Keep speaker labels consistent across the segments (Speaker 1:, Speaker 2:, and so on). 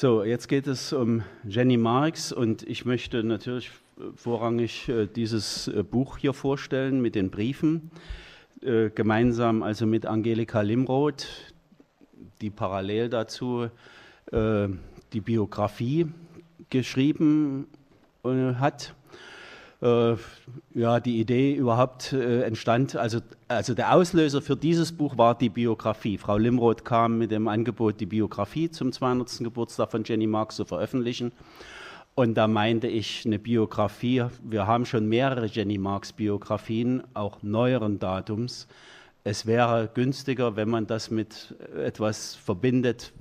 Speaker 1: So, jetzt geht es um Jenny Marx und ich möchte natürlich vorrangig äh, dieses äh, Buch hier vorstellen mit den Briefen, äh, gemeinsam also mit Angelika Limroth, die parallel dazu die Biografie geschrieben hat. Ja, die Idee überhaupt entstand, also, also der Auslöser für dieses Buch war die Biografie. Frau Limroth kam mit dem Angebot, die Biografie zum 200. Geburtstag von Jenny Marx zu veröffentlichen. Und da meinte ich eine Biografie, wir haben schon mehrere Jenny Marx Biografien, auch neueren Datums. Es wäre günstiger, wenn man das mit etwas verbindet,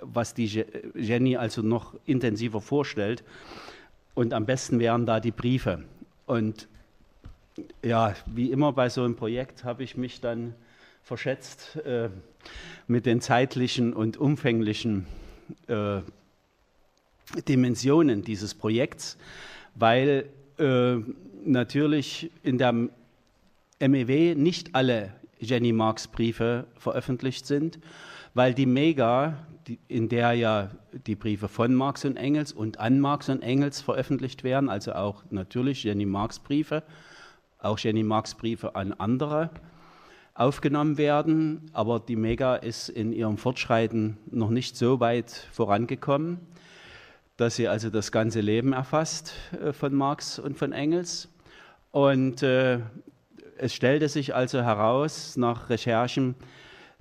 Speaker 1: was die Jenny also noch intensiver vorstellt. Und am besten wären da die Briefe. Und ja, wie immer bei so einem Projekt habe ich mich dann verschätzt äh, mit den zeitlichen und umfänglichen äh, Dimensionen dieses Projekts, weil äh, natürlich in der MEW nicht alle Jenny Marx Briefe veröffentlicht sind, weil die Mega, in der ja die Briefe von Marx und Engels und an Marx und Engels veröffentlicht werden, also auch natürlich Jenny Marx Briefe, auch Jenny Marx Briefe an andere aufgenommen werden, aber die Mega ist in ihrem Fortschreiten noch nicht so weit vorangekommen dass sie also das ganze Leben erfasst äh, von Marx und von Engels. Und äh, es stellte sich also heraus nach Recherchen,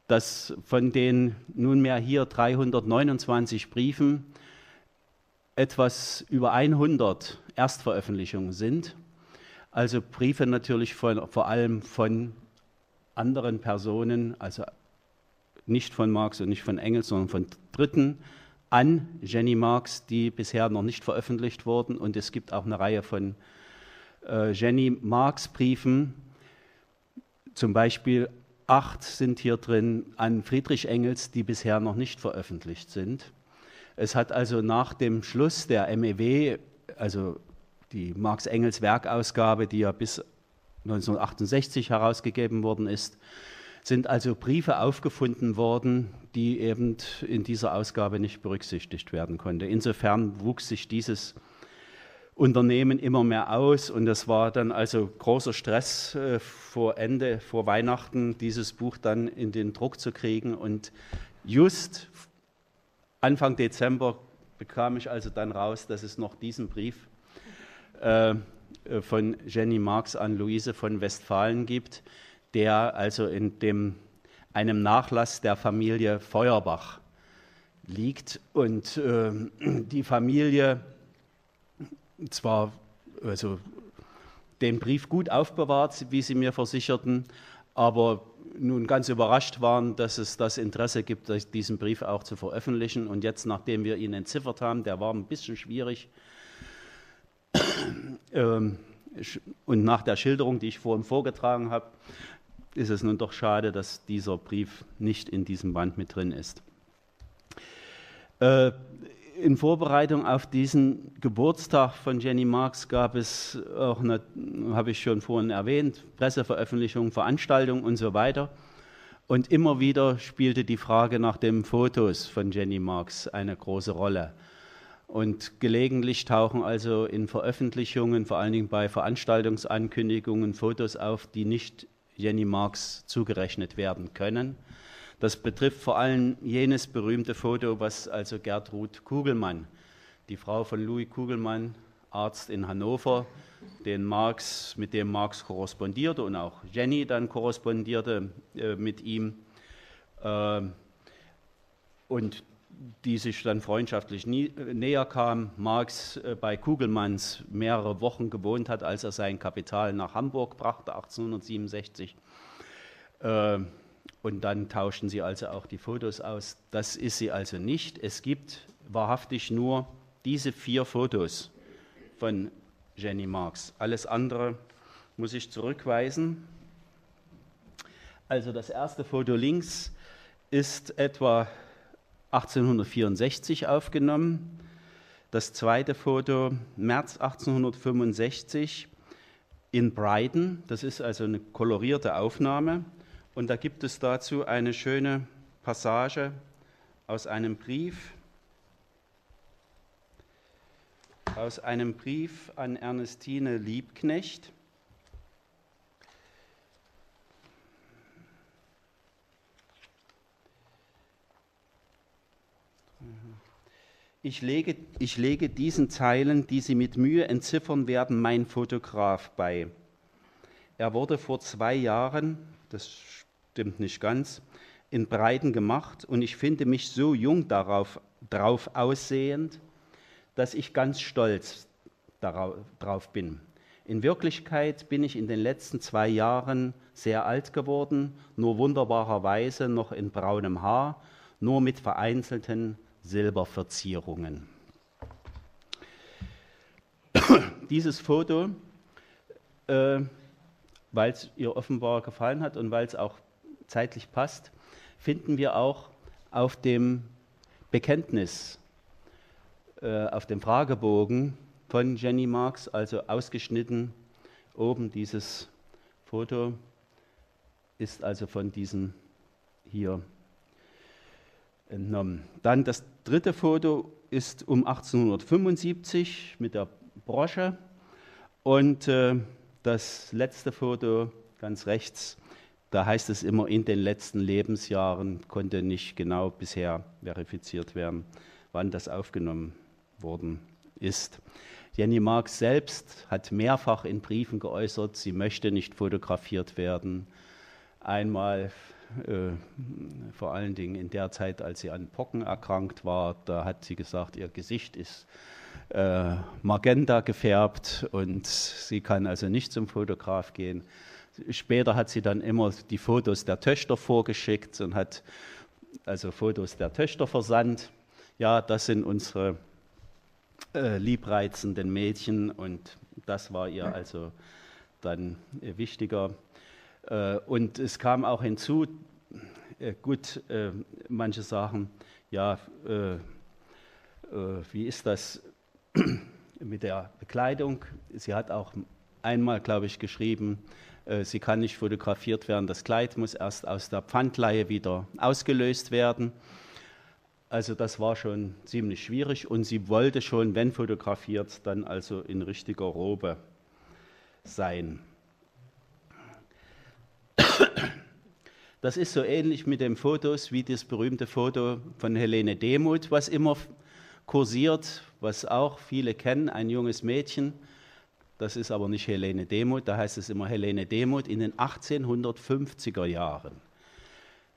Speaker 1: dass von den nunmehr hier 329 Briefen etwas über 100 Erstveröffentlichungen sind. Also Briefe natürlich von, vor allem von anderen Personen, also nicht von Marx und nicht von Engels, sondern von Dritten an Jenny Marx, die bisher noch nicht veröffentlicht wurden. Und es gibt auch eine Reihe von äh, Jenny Marx Briefen. Zum Beispiel acht sind hier drin an Friedrich Engels, die bisher noch nicht veröffentlicht sind. Es hat also nach dem Schluss der MEW, also die Marx-Engels Werkausgabe, die ja bis 1968 herausgegeben worden ist, sind also Briefe aufgefunden worden, die eben in dieser Ausgabe nicht berücksichtigt werden konnten. Insofern wuchs sich dieses Unternehmen immer mehr aus und es war dann also großer Stress äh, vor Ende, vor Weihnachten, dieses Buch dann in den Druck zu kriegen und just Anfang Dezember bekam ich also dann raus, dass es noch diesen Brief äh, von Jenny Marx an Luise von Westfalen gibt, der also in dem, einem Nachlass der Familie Feuerbach liegt. Und äh, die Familie zwar also den Brief gut aufbewahrt, wie sie mir versicherten, aber nun ganz überrascht waren, dass es das Interesse gibt, diesen Brief auch zu veröffentlichen. Und jetzt, nachdem wir ihn entziffert haben, der war ein bisschen schwierig, ähm, und nach der Schilderung, die ich vorhin vorgetragen habe, ist es nun doch schade, dass dieser Brief nicht in diesem Band mit drin ist. Äh, in Vorbereitung auf diesen Geburtstag von Jenny Marx gab es auch, habe ich schon vorhin erwähnt, Presseveröffentlichungen, Veranstaltungen und so weiter. Und immer wieder spielte die Frage nach den Fotos von Jenny Marx eine große Rolle. Und gelegentlich tauchen also in Veröffentlichungen, vor allen Dingen bei Veranstaltungsankündigungen, Fotos auf, die nicht Jenny Marx zugerechnet werden können. Das betrifft vor allem jenes berühmte Foto, was also Gertrud Kugelmann, die Frau von Louis Kugelmann, Arzt in Hannover, den Marx, mit dem Marx korrespondierte und auch Jenny dann korrespondierte äh, mit ihm. Äh, und die sich dann freundschaftlich nie, äh, näher kam. Marx äh, bei Kugelmanns mehrere Wochen gewohnt hat, als er sein Kapital nach Hamburg brachte, 1867. Und dann tauschten sie also auch die Fotos aus. Das ist sie also nicht. Es gibt wahrhaftig nur diese vier Fotos von Jenny Marx. Alles andere muss ich zurückweisen. Also das erste Foto links ist etwa 1864 aufgenommen. Das zweite Foto März 1865 in Brighton. Das ist also eine kolorierte Aufnahme. Und da gibt es dazu eine schöne Passage aus einem Brief aus einem Brief an Ernestine Liebknecht. Ich lege, ich lege diesen Zeilen, die Sie mit Mühe entziffern werden, mein Fotograf bei. Er wurde vor zwei Jahren, das stimmt nicht ganz, in Breiten gemacht und ich finde mich so jung darauf, drauf aussehend, dass ich ganz stolz darauf bin. In Wirklichkeit bin ich in den letzten zwei Jahren sehr alt geworden, nur wunderbarerweise noch in braunem Haar, nur mit vereinzelten Silberverzierungen. Dieses Foto, äh, weil es ihr offenbar gefallen hat und weil es auch zeitlich passt, finden wir auch auf dem Bekenntnis, äh, auf dem Fragebogen von Jenny Marx, also ausgeschnitten oben dieses Foto ist also von diesem hier entnommen. Dann das dritte Foto ist um 1875 mit der Brosche und äh, das letzte Foto ganz rechts, da heißt es immer in den letzten Lebensjahren, konnte nicht genau bisher verifiziert werden, wann das aufgenommen worden ist. Jenny Marx selbst hat mehrfach in Briefen geäußert, sie möchte nicht fotografiert werden. Einmal äh, vor allen Dingen in der Zeit, als sie an Pocken erkrankt war, da hat sie gesagt, ihr Gesicht ist äh, magenta gefärbt und sie kann also nicht zum Fotograf gehen. Später hat sie dann immer die Fotos der Töchter vorgeschickt und hat also Fotos der Töchter versandt. Ja, das sind unsere äh, liebreizenden Mädchen und das war ihr also dann äh, wichtiger. Äh, und es kam auch hinzu, äh, gut, äh, manche sagen, ja, wie ist das mit der Bekleidung? Sie hat auch einmal, glaube ich, geschrieben, sie kann nicht fotografiert werden, das Kleid muss erst aus der Pfandleihe wieder ausgelöst werden. Also das war schon ziemlich schwierig und sie wollte schon, wenn fotografiert, dann also in richtiger Robe sein. Das ist so ähnlich mit den Fotos wie das berühmte Foto von Helene Demuth, was immer kursiert, was auch viele kennen, ein junges Mädchen. Das ist aber nicht Helene Demuth, da heißt es immer Helene Demuth in den 1850er Jahren.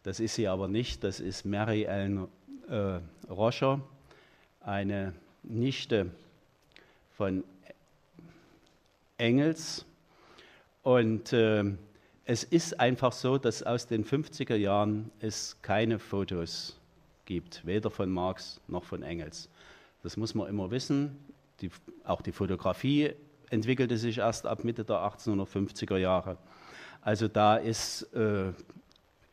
Speaker 1: Das ist sie aber nicht, das ist Mary Ellen äh, Roscher, eine Nichte von Engels. Und äh, es ist einfach so, dass aus den 50er Jahren es keine Fotos gibt, weder von Marx noch von Engels. Das muss man immer wissen. Die, auch die Fotografie entwickelte sich erst ab Mitte der 1850er Jahre. Also da ist äh,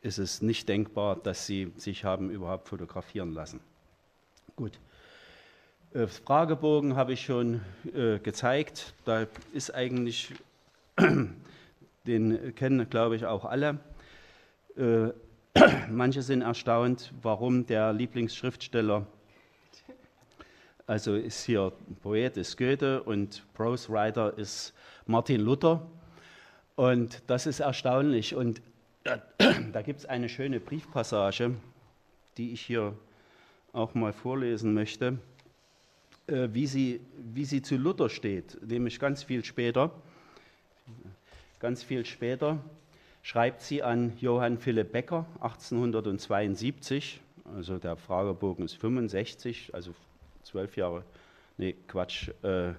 Speaker 1: ist es nicht denkbar, dass sie sich haben überhaupt fotografieren lassen. Gut. Äh, Fragebogen habe ich schon äh, gezeigt. Da ist eigentlich, den kennen, glaube ich, auch alle. Äh, manche sind erstaunt, warum der Lieblingsschriftsteller, also ist hier Poet ist Goethe und Prose Writer ist Martin Luther. Und das ist erstaunlich. Und da, da gibt es eine schöne Briefpassage, die ich hier auch mal vorlesen möchte, äh, wie, sie, wie sie zu Luther steht, nämlich ganz viel später. Ganz viel später schreibt sie an Johann Philipp Becker 1872, also der Fragebogen ist 65, also zwölf Jahre, nee, Quatsch, äh,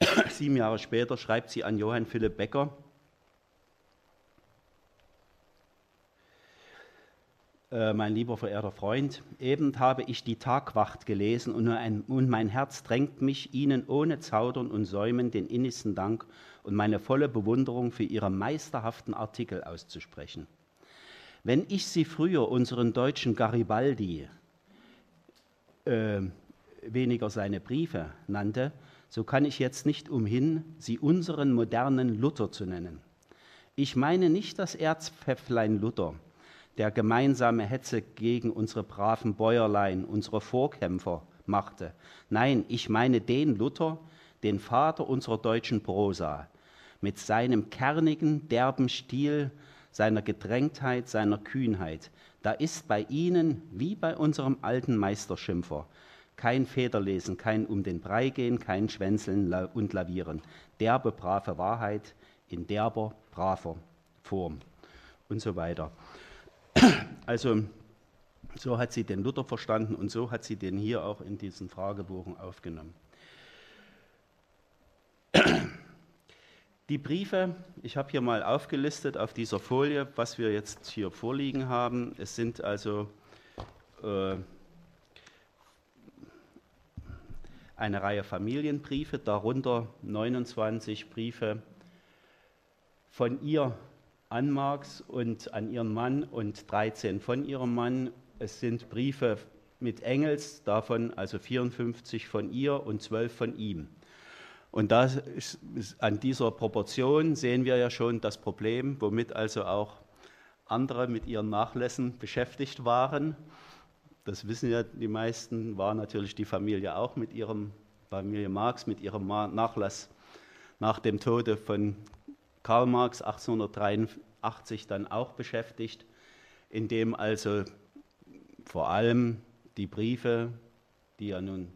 Speaker 1: sieben Jahre später schreibt sie an Johann Philipp Becker, Äh, mein lieber verehrter Freund, eben habe ich die Tagwacht gelesen und, ein, und mein Herz drängt mich, Ihnen ohne Zaudern und Säumen den innigsten Dank und meine volle Bewunderung für Ihre meisterhaften Artikel auszusprechen. Wenn ich Sie früher unseren deutschen Garibaldi, äh, weniger seine Briefe nannte, so kann ich jetzt nicht umhin, Sie unseren modernen Luther zu nennen. Ich meine nicht das Erzpfäfflein Luther, der gemeinsame Hetze gegen unsere braven Bäuerlein, unsere Vorkämpfer machte. Nein, ich meine den Luther, den Vater unserer deutschen Prosa, mit seinem kernigen, derben Stil, seiner Gedrängtheit, seiner Kühnheit. Da ist bei Ihnen, wie bei unserem alten Meisterschimpfer, kein Federlesen, kein um den Brei gehen, kein Schwänzeln und Lavieren. Derbe, brave Wahrheit in derber, braver Form und so weiter. Also so hat sie den Luther verstanden und so hat sie den hier auch in diesen Fragebogen aufgenommen. Die Briefe, ich habe hier mal aufgelistet auf dieser Folie, was wir jetzt hier vorliegen haben. Es sind also äh, eine Reihe Familienbriefe, darunter 29 Briefe von ihr an Marx und an ihren Mann und 13 von ihrem Mann. Es sind Briefe mit Engels, davon also 54 von ihr und 12 von ihm. Und da ist, an dieser Proportion sehen wir ja schon das Problem, womit also auch andere mit ihren Nachlässen beschäftigt waren. Das wissen ja die meisten, war natürlich die Familie auch mit ihrem, Familie Marx, mit ihrem Nachlass nach dem Tode von Karl Marx 1883 dann auch beschäftigt, indem also vor allem die Briefe, die ja nun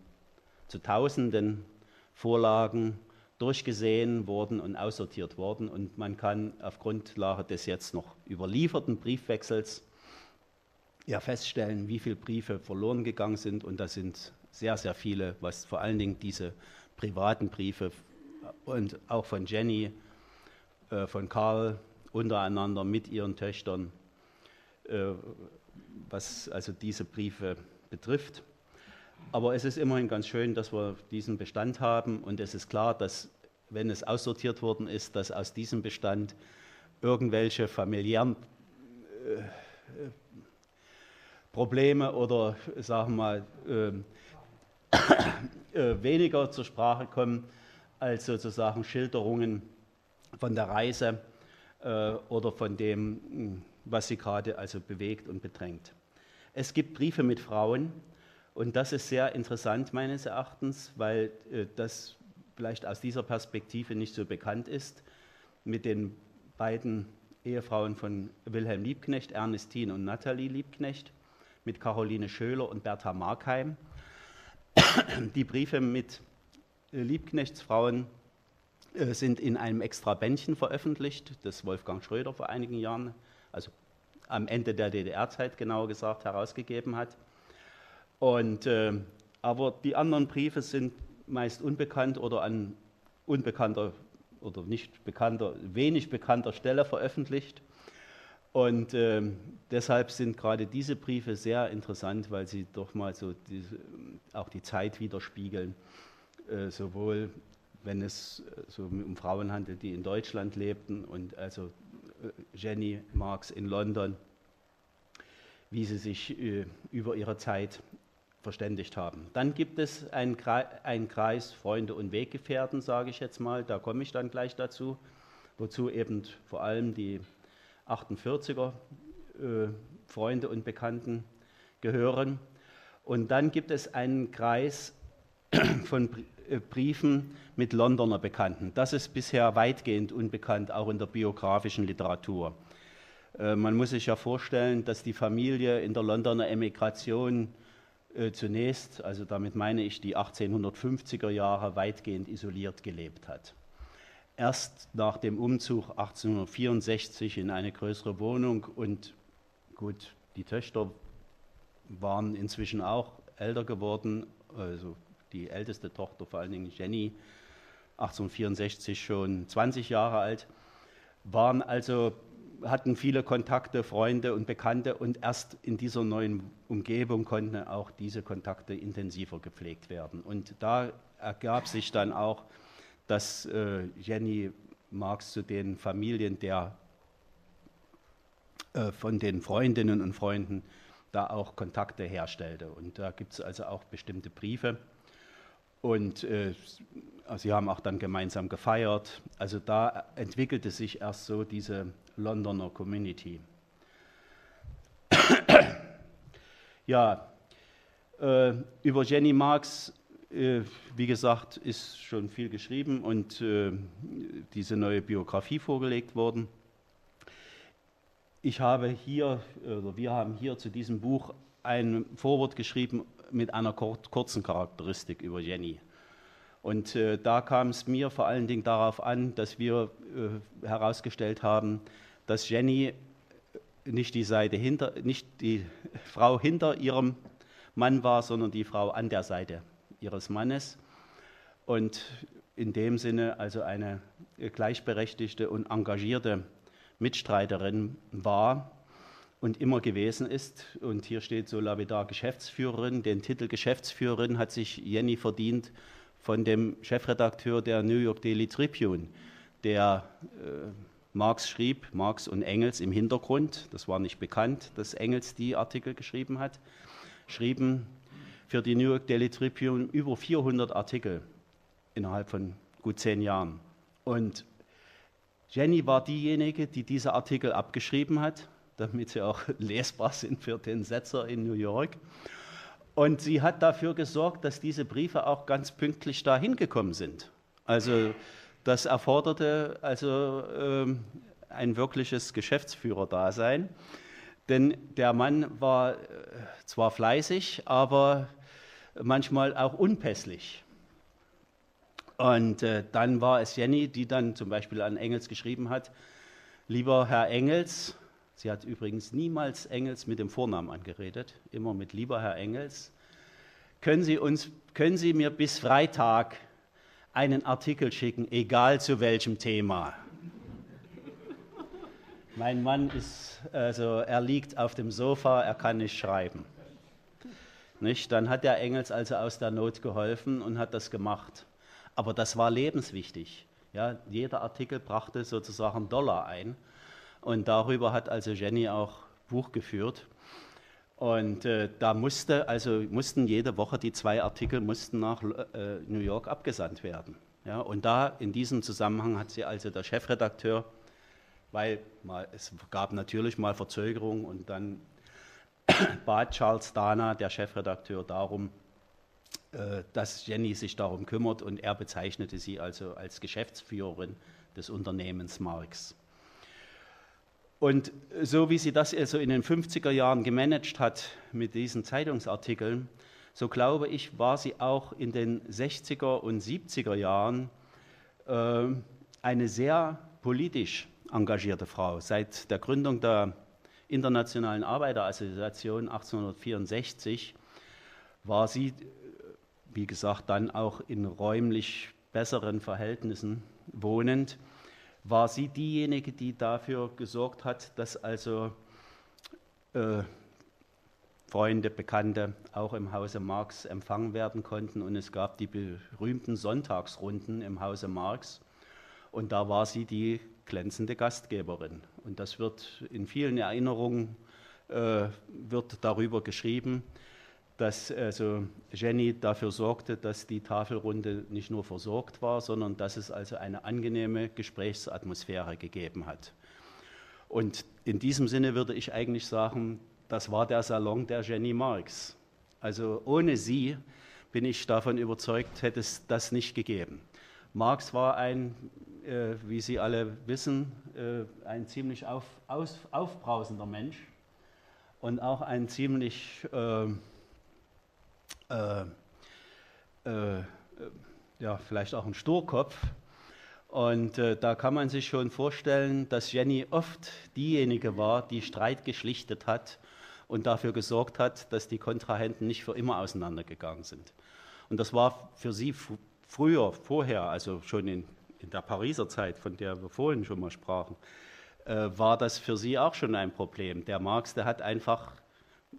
Speaker 1: zu Tausenden Vorlagen durchgesehen wurden und aussortiert wurden. Und man kann auf Grundlage des jetzt noch überlieferten Briefwechsels ja feststellen, wie viele Briefe verloren gegangen sind. Und das sind sehr, sehr viele, was vor allen Dingen diese privaten Briefe und auch von Jenny, äh, von Karl untereinander mit ihren Töchtern, äh, was also diese Briefe betrifft. Aber es ist immerhin ganz schön, dass wir diesen Bestand haben und es ist klar, dass wenn es aussortiert worden ist, dass aus diesem Bestand irgendwelche familiären äh, Probleme oder sagen wir mal äh, äh, weniger zur Sprache kommen als sozusagen Schilderungen von der Reise äh, oder von dem, was sie gerade also bewegt und bedrängt. Es gibt Briefe mit Frauen, und das ist sehr interessant meines Erachtens, weil äh, das vielleicht aus dieser Perspektive nicht so bekannt ist, mit den beiden Ehefrauen von Wilhelm Liebknecht, Ernestine und Nathalie Liebknecht, mit Caroline Schöler und Bertha Markheim. Die Briefe mit äh, Liebknechts Frauen äh, sind in einem extra Bändchen veröffentlicht, das Wolfgang Schröder vor einigen Jahren, also am Ende der DDR-Zeit genauer gesagt, herausgegeben hat. Und, äh, aber die anderen Briefe sind meist unbekannt oder an unbekannter oder nicht bekannter, wenig bekannter Stelle veröffentlicht. Und äh, deshalb sind gerade diese Briefe sehr interessant, weil sie doch mal so diese, auch die Zeit widerspiegeln, äh, sowohl wenn es äh, so um Frauen handelt, die in Deutschland lebten und also äh, Jenny Marx in London, wie sie sich äh, über ihre Zeit verständigt haben. Dann gibt es einen Kreis Freunde und Weggefährten, sage ich jetzt mal, da komme ich dann gleich dazu, wozu eben vor allem die 48er äh, Freunde und Bekannten gehören. Und dann gibt es einen Kreis von äh, Briefen mit Londoner Bekannten. Das ist bisher weitgehend unbekannt, auch in der biografischen Literatur. Äh, man muss sich ja vorstellen, dass die Familie in der Londoner Emigration zunächst, also damit meine ich die 1850er Jahre, weitgehend isoliert gelebt hat. Erst nach dem Umzug 1864 in eine größere Wohnung und gut, die Töchter waren inzwischen auch älter geworden, also die älteste Tochter, vor allen Dingen Jenny, 1864 schon 20 Jahre alt, waren also hatten viele Kontakte, Freunde und Bekannte und erst in dieser neuen Umgebung konnten auch diese Kontakte intensiver gepflegt werden. Und da ergab sich dann auch, dass äh, Jenny Marx zu den Familien der äh, von den Freundinnen und Freunden da auch Kontakte herstellte. Und da gibt es also auch bestimmte Briefe. Und äh, sie haben auch dann gemeinsam gefeiert. Also da entwickelte sich erst so diese Londoner Community. ja, Äh, über Jenny Marx, wie gesagt, ist schon viel geschrieben und äh, diese neue Biografie vorgelegt worden. Ich habe hier, oder wir haben hier zu diesem Buch ein Vorwort geschrieben mit einer kurzen Charakteristik über Jenny. Und äh, da kam es mir vor allen Dingen darauf an, dass wir äh, herausgestellt haben, dass Jenny nicht die Seite hinter, nicht die Frau hinter ihrem Mann war, sondern die Frau an der Seite ihres Mannes. Und in dem Sinne also eine gleichberechtigte und engagierte Mitstreiterin war und immer gewesen ist. Und hier steht so lapidar Geschäftsführerin. Den Titel Geschäftsführerin hat sich Jenny verdient von dem Chefredakteur der New York Daily Tribune, der äh, Marx schrieb, Marx und Engels im Hintergrund, das war nicht bekannt, dass Engels die Artikel geschrieben hat, schrieben für die New York Daily Tribune über 400 Artikel innerhalb von gut zehn Jahren. Und Jenny war diejenige, die diese Artikel abgeschrieben hat, damit sie auch lesbar sind für den Setzer in New York. Und sie hat dafür gesorgt, dass diese Briefe auch ganz pünktlich dahin gekommen sind. Also das erforderte also ähm, ein wirkliches Geschäftsführerdasein. Denn der Mann war äh, zwar fleißig, aber manchmal auch unpässlich. Und äh, dann war es Jenny, die dann zum Beispiel an Engels geschrieben hat, lieber Herr Engels, sie hat übrigens niemals Engels mit dem Vornamen angeredet, immer mit lieber Herr Engels, können Sie, uns, können Sie mir bis Freitag einen Artikel schicken, egal zu welchem Thema. Mein Mann ist, also er liegt auf dem Sofa, er kann nicht schreiben. Nicht? Dann hat der Engels also aus der Not geholfen und hat das gemacht. Aber das war lebenswichtig. Ja, jeder Artikel brachte sozusagen Dollar ein. Und darüber hat also Jenny auch Buch geführt. Und äh, da musste, also mussten jede Woche die zwei Artikel mussten nach äh, New York abgesandt werden. Ja, und da in diesem Zusammenhang hat sie also der Chefredakteur, weil mal, es gab natürlich mal Verzögerungen und dann bat Charles Dana, der Chefredakteur, darum, äh, dass Jenny sich darum kümmert und er bezeichnete sie also als Geschäftsführerin des Unternehmens Marx. Und so wie sie das also in den 50er Jahren gemanagt hat mit diesen Zeitungsartikeln, so glaube ich, war sie auch in den 60er und 70er Jahren äh, eine sehr politisch engagierte Frau. Seit der Gründung der Internationalen Arbeiterassoziation 1864 war sie, wie gesagt, dann auch in räumlich besseren Verhältnissen wohnend war sie diejenige, die dafür gesorgt hat, dass also äh, Freunde, Bekannte auch im Hause Marx empfangen werden konnten. Und es gab die berühmten Sonntagsrunden im Hause Marx. Und da war sie die glänzende Gastgeberin. Und das wird in vielen Erinnerungen äh, wird darüber geschrieben, dass also Jenny dafür sorgte, dass die Tafelrunde nicht nur versorgt war, sondern dass es also eine angenehme Gesprächsatmosphäre gegeben hat. Und in diesem Sinne würde ich eigentlich sagen, das war der Salon der Jenny Marx. Also ohne sie bin ich davon überzeugt, hätte es das nicht gegeben. Marx war ein, äh, wie Sie alle wissen, äh, ein ziemlich auf, aus, aufbrausender Mensch und auch ein ziemlich äh, äh, äh, ja, vielleicht auch ein Sturkopf. Und äh, da kann man sich schon vorstellen, dass Jenny oft diejenige war, die Streit geschlichtet hat und dafür gesorgt hat, dass die Kontrahenten nicht für immer auseinandergegangen sind. Und das war für sie früher, vorher, also schon in, in der Pariser Zeit, von der wir vorhin schon mal sprachen, äh, war das für sie auch schon ein Problem. Der Marx, der hat einfach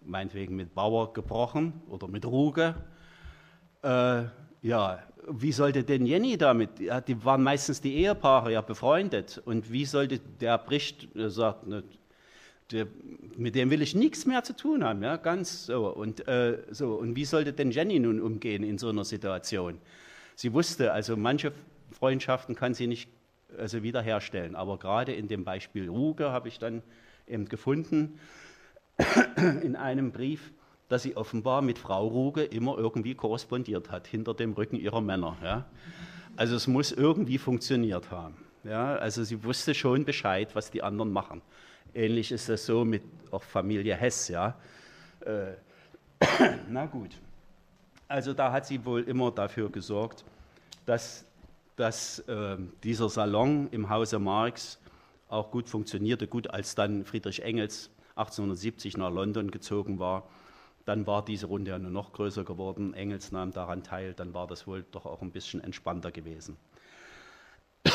Speaker 1: meinetwegen mit Bauer gebrochen oder mit Ruge. Äh, ja, wie sollte denn Jenny damit? Ja, die waren meistens die Ehepaare ja befreundet. Und wie sollte der bricht, sagt, ne, der, mit dem will ich nichts mehr zu tun haben, ja, ganz so. Und, äh, so. und wie sollte denn Jenny nun umgehen in so einer Situation? Sie wusste, also manche Freundschaften kann sie nicht also wiederherstellen, aber gerade in dem Beispiel Ruge habe ich dann eben gefunden, in einem Brief, dass sie offenbar mit Frau Ruge immer irgendwie korrespondiert hat, hinter dem Rücken ihrer Männer. Ja. Also es muss irgendwie funktioniert haben. Ja. Also sie wusste schon Bescheid, was die anderen machen. Ähnlich ist das so mit auch Familie Hess. Ja. Äh, na gut. Also da hat sie wohl immer dafür gesorgt, dass, dass äh, dieser Salon im Hause Marx auch gut funktionierte. Gut, als dann Friedrich Engels 1870 nach London gezogen war, dann war diese Runde ja nur noch größer geworden. Engels nahm daran teil, dann war das wohl doch auch ein bisschen entspannter gewesen.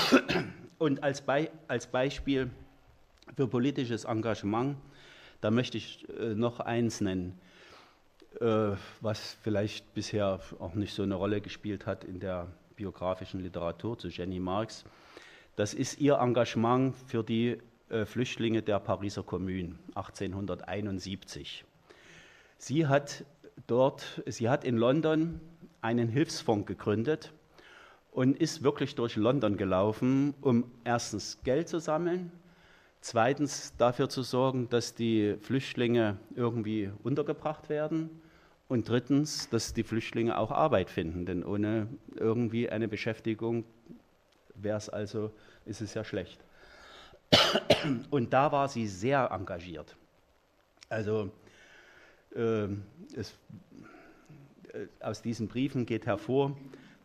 Speaker 1: Und als, Be als Beispiel für politisches Engagement, da möchte ich äh, noch eins nennen, was vielleicht bisher auch nicht so eine Rolle gespielt hat in der biografischen Literatur zu Jenny Marx. Das ist ihr Engagement für die äh, Flüchtlinge der Pariser Kommune 1871. Sie hat dort, sie hat in London einen Hilfsfonds gegründet und ist wirklich durch London gelaufen, um erstens Geld zu sammeln, zweitens dafür zu sorgen, dass die Flüchtlinge irgendwie untergebracht werden und drittens, dass die Flüchtlinge auch Arbeit finden, denn ohne irgendwie eine Beschäftigung wäre es also, ist es ja schlecht. Und da war sie sehr engagiert. Also ähm, es, äh, aus diesen Briefen geht hervor,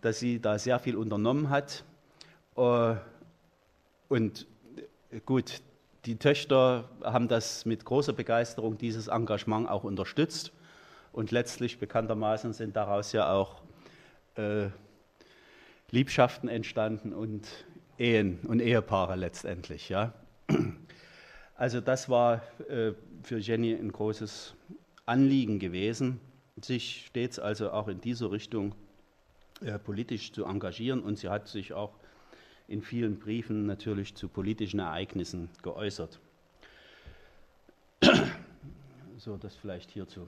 Speaker 1: dass sie da sehr viel unternommen hat. Äh, und äh, gut, die Töchter haben das mit großer Begeisterung, dieses Engagement auch unterstützt. Und letztlich, bekanntermaßen, sind daraus ja auch äh, Liebschaften entstanden und Ehen und Ehepaare letztendlich. Ja. Also das war äh, für Jenny ein großes Anliegen gewesen, sich stets also auch in diese Richtung äh, politisch zu engagieren und sie hat sich auch in vielen Briefen natürlich zu politischen Ereignissen geäußert. So, das vielleicht hierzu.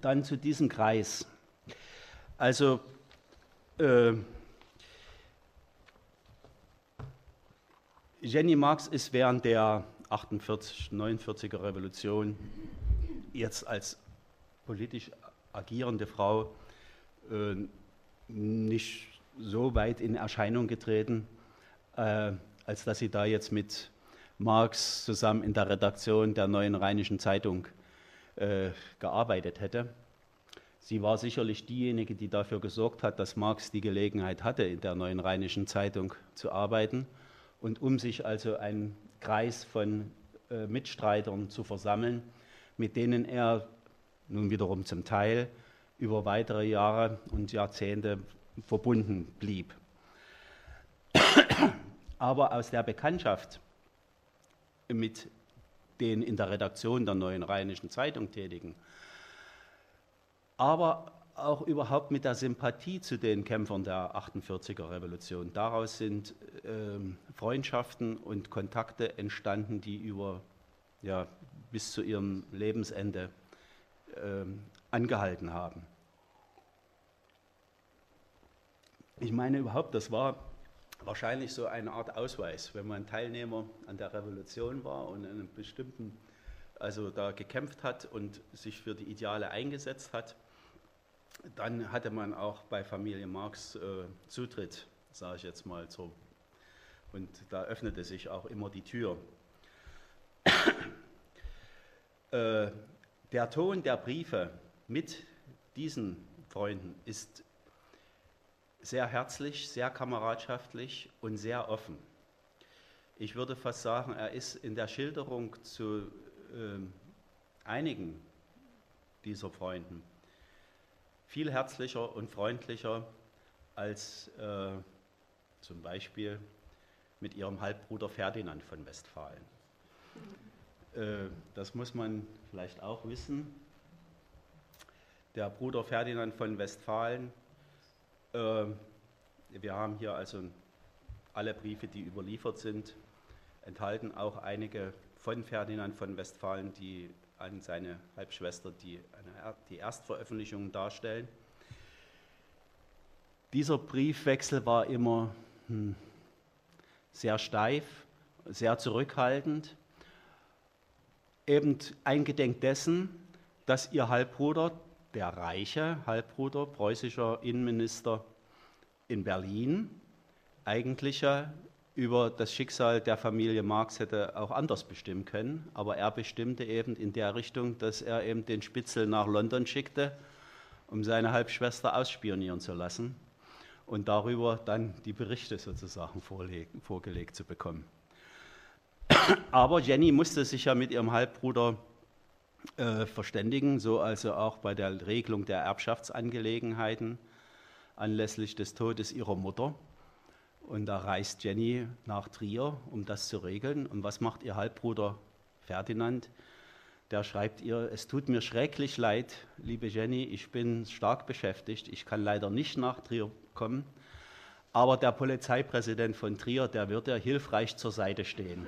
Speaker 1: Dann zu diesem Kreis. Also äh, Jenny Marx ist während der 48, 49er Revolution jetzt als politisch agierende Frau äh, nicht so weit in Erscheinung getreten, äh, als dass sie da jetzt mit Marx zusammen in der Redaktion der Neuen Rheinischen Zeitung äh, gearbeitet hätte. Sie war sicherlich diejenige, die dafür gesorgt hat, dass Marx die Gelegenheit hatte, in der Neuen Rheinischen Zeitung zu arbeiten und um sich also einen Kreis von äh, Mitstreitern zu versammeln, mit denen er nun wiederum zum Teil über weitere Jahre und Jahrzehnte verbunden blieb. Aber aus der Bekanntschaft mit den in der Redaktion der Neuen Rheinischen Zeitung tätigen, aber auch überhaupt mit der Sympathie zu den Kämpfern der 48er Revolution. Daraus sind äh, Freundschaften und Kontakte entstanden, die über ja, bis zu ihrem Lebensende äh, angehalten haben. Ich meine überhaupt, das war wahrscheinlich so eine Art Ausweis, wenn man Teilnehmer an der Revolution war und in einem bestimmten, also da gekämpft hat und sich für die Ideale eingesetzt hat, dann hatte man auch bei Familie Marx äh, Zutritt, sage ich jetzt mal so. Und da öffnete sich auch immer die Tür. Äh, der Ton der Briefe mit diesen Freunden ist sehr herzlich, sehr kameradschaftlich und sehr offen. Ich würde fast sagen, er ist in der Schilderung zu äh, einigen dieser Freunden viel herzlicher und freundlicher als äh, zum Beispiel mit ihrem Halbbruder Ferdinand von Westfalen. Äh, das muss man vielleicht auch wissen. Der Bruder Ferdinand von Westfalen, wir haben hier also alle Briefe, die überliefert sind, enthalten auch einige von Ferdinand von Westfalen, die an seine Halbschwester die, eine, die Erstveröffentlichung darstellen. Dieser Briefwechsel war immer hm, sehr steif, sehr zurückhaltend eben eingedenk dessen, dass ihr Halbbruder, der reiche Halbbruder, preußischer Innenminister in Berlin, eigentlich ja über das Schicksal der Familie Marx hätte auch anders bestimmen können, aber er bestimmte eben in der Richtung, dass er eben den Spitzel nach London schickte, um seine Halbschwester ausspionieren zu lassen und darüber dann die Berichte sozusagen vorgelegt zu bekommen. Aber Jenny musste sich ja mit ihrem Halbbruder äh, verständigen, so also auch bei der Regelung der Erbschaftsangelegenheiten anlässlich des Todes ihrer Mutter. Und da reist Jenny nach Trier, um das zu regeln. Und was macht ihr Halbbruder Ferdinand? Der schreibt ihr, es tut mir schrecklich leid, liebe Jenny, ich bin stark beschäftigt, ich kann leider nicht nach Trier kommen, aber der Polizeipräsident von Trier, der wird ja hilfreich zur Seite stehen.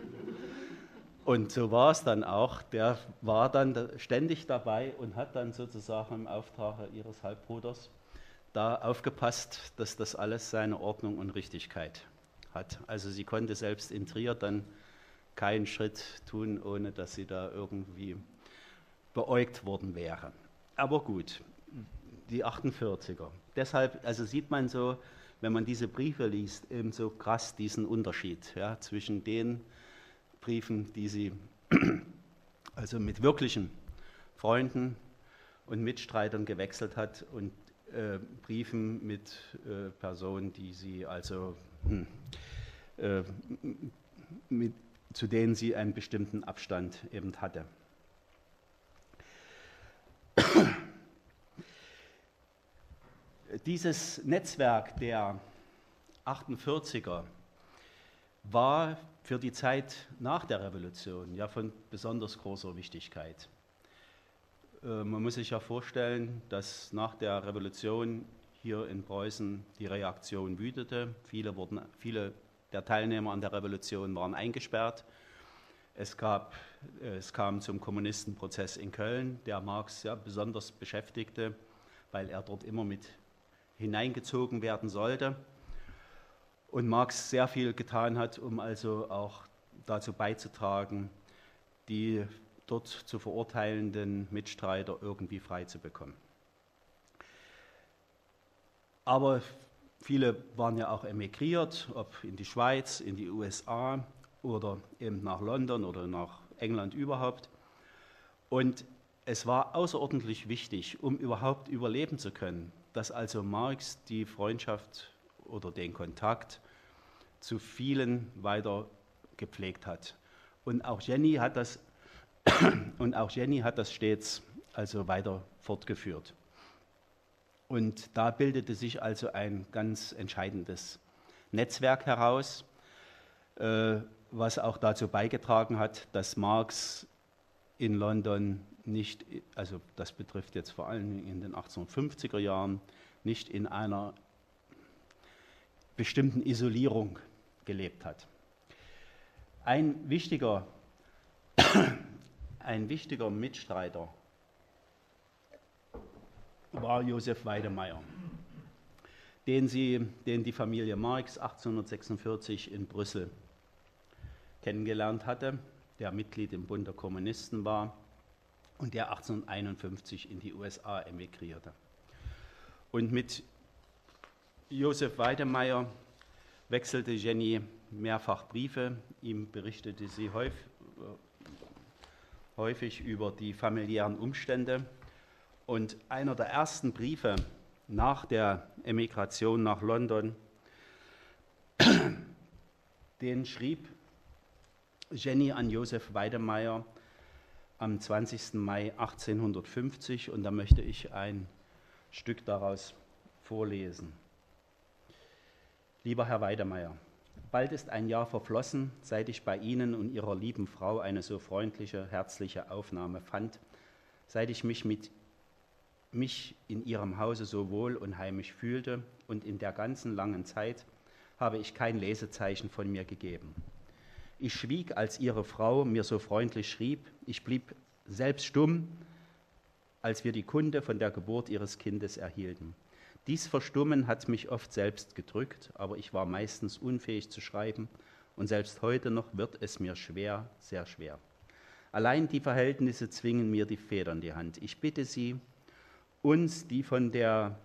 Speaker 1: Und so war es dann auch. Der war dann ständig dabei und hat dann sozusagen im Auftrag ihres Halbbruders da aufgepasst, dass das alles seine Ordnung und Richtigkeit hat. Also sie konnte selbst in Trier dann keinen Schritt tun, ohne dass sie da irgendwie beäugt worden wäre. Aber gut, die 48er. Deshalb, also sieht man so, wenn man diese Briefe liest, eben so krass diesen Unterschied ja, zwischen den Briefen, die sie also mit wirklichen Freunden und Mitstreitern gewechselt hat und äh, Briefen mit äh, Personen, die sie also hm, äh, mit, zu denen sie einen bestimmten Abstand eben hatte. Dieses Netzwerk der 48er war für die Zeit nach der Revolution ja von besonders großer Wichtigkeit. Äh, man muss sich ja vorstellen, dass nach der Revolution hier in Preußen die Reaktion wütete. Viele, wurden, viele der Teilnehmer an der Revolution waren eingesperrt. Es, gab, es kam zum Kommunistenprozess in Köln, der Marx ja besonders beschäftigte, weil er dort immer mit hineingezogen werden sollte. Und Marx sehr viel getan hat, um also auch dazu beizutragen, die dort zu verurteilenden Mitstreiter irgendwie frei zu bekommen. Aber viele waren ja auch emigriert, ob in die Schweiz, in die USA oder eben nach London oder nach England überhaupt. Und es war außerordentlich wichtig, um überhaupt überleben zu können, dass also Marx die Freundschaft oder den Kontakt zu vielen weiter gepflegt hat. Und auch Jenny hat das, und auch Jenny hat das stets also weiter fortgeführt. Und da bildete sich also ein ganz entscheidendes Netzwerk heraus, äh, was auch dazu beigetragen hat, dass Marx in London nicht, also das betrifft jetzt vor allem in den 1850er Jahren, nicht in einer bestimmten Isolierung gelebt hat. Ein wichtiger, ein wichtiger Mitstreiter war Josef Weidemeyer, den, sie, den die Familie Marx 1846 in Brüssel kennengelernt hatte, der Mitglied im Bund der Kommunisten war und der 1851 in die USA emigrierte. Und mit Josef Weidemeyer wechselte Jenny mehrfach Briefe. Ihm berichtete sie häufig, über die familiären Umstände. Und einer der ersten Briefe nach der Emigration nach London, den schrieb Jenny an Josef Weidemeyer am 20. Mai 1850 und da möchte ich ein Stück daraus vorlesen. Lieber Herr Weidemeyer, bald ist ein Jahr verflossen, seit ich bei Ihnen und Ihrer lieben Frau eine so freundliche, herzliche Aufnahme fand, seit ich mich mit mich in Ihrem Hause so wohl und heimisch fühlte und in der ganzen langen Zeit habe ich kein Lesezeichen von mir gegeben. Ich schwieg, als ihre Frau mir so freundlich schrieb. Ich blieb selbst stumm, als wir die Kunde von der Geburt ihres Kindes erhielten. Dies Verstummen hat mich oft selbst gedrückt, aber ich war meistens unfähig zu schreiben und selbst heute noch wird es mir schwer, sehr schwer. Allein die Verhältnisse zwingen mir die Feder in die Hand. Ich bitte Sie, uns die von der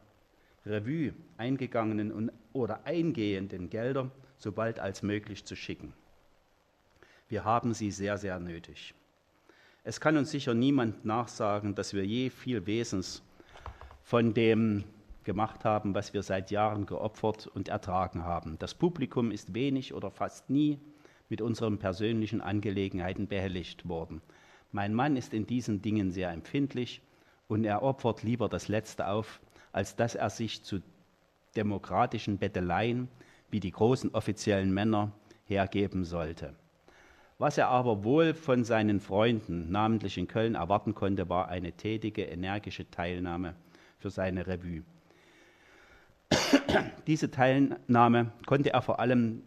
Speaker 1: Revue eingegangenen und, oder eingehenden Gelder so bald als möglich zu schicken. Wir haben sie sehr, sehr nötig. Es kann uns sicher niemand nachsagen, dass wir je viel Wesens von dem gemacht haben, was wir seit Jahren geopfert und ertragen haben. Das Publikum ist wenig oder fast nie mit unseren persönlichen Angelegenheiten behelligt worden. Mein Mann ist in diesen Dingen sehr empfindlich und er opfert lieber das Letzte auf, als dass er sich zu demokratischen Betteleien wie die großen offiziellen Männer hergeben sollte. Was er aber wohl von seinen Freunden, namentlich in Köln, erwarten konnte, war eine tätige, energische Teilnahme für seine Revue. Diese Teilnahme konnte er vor allem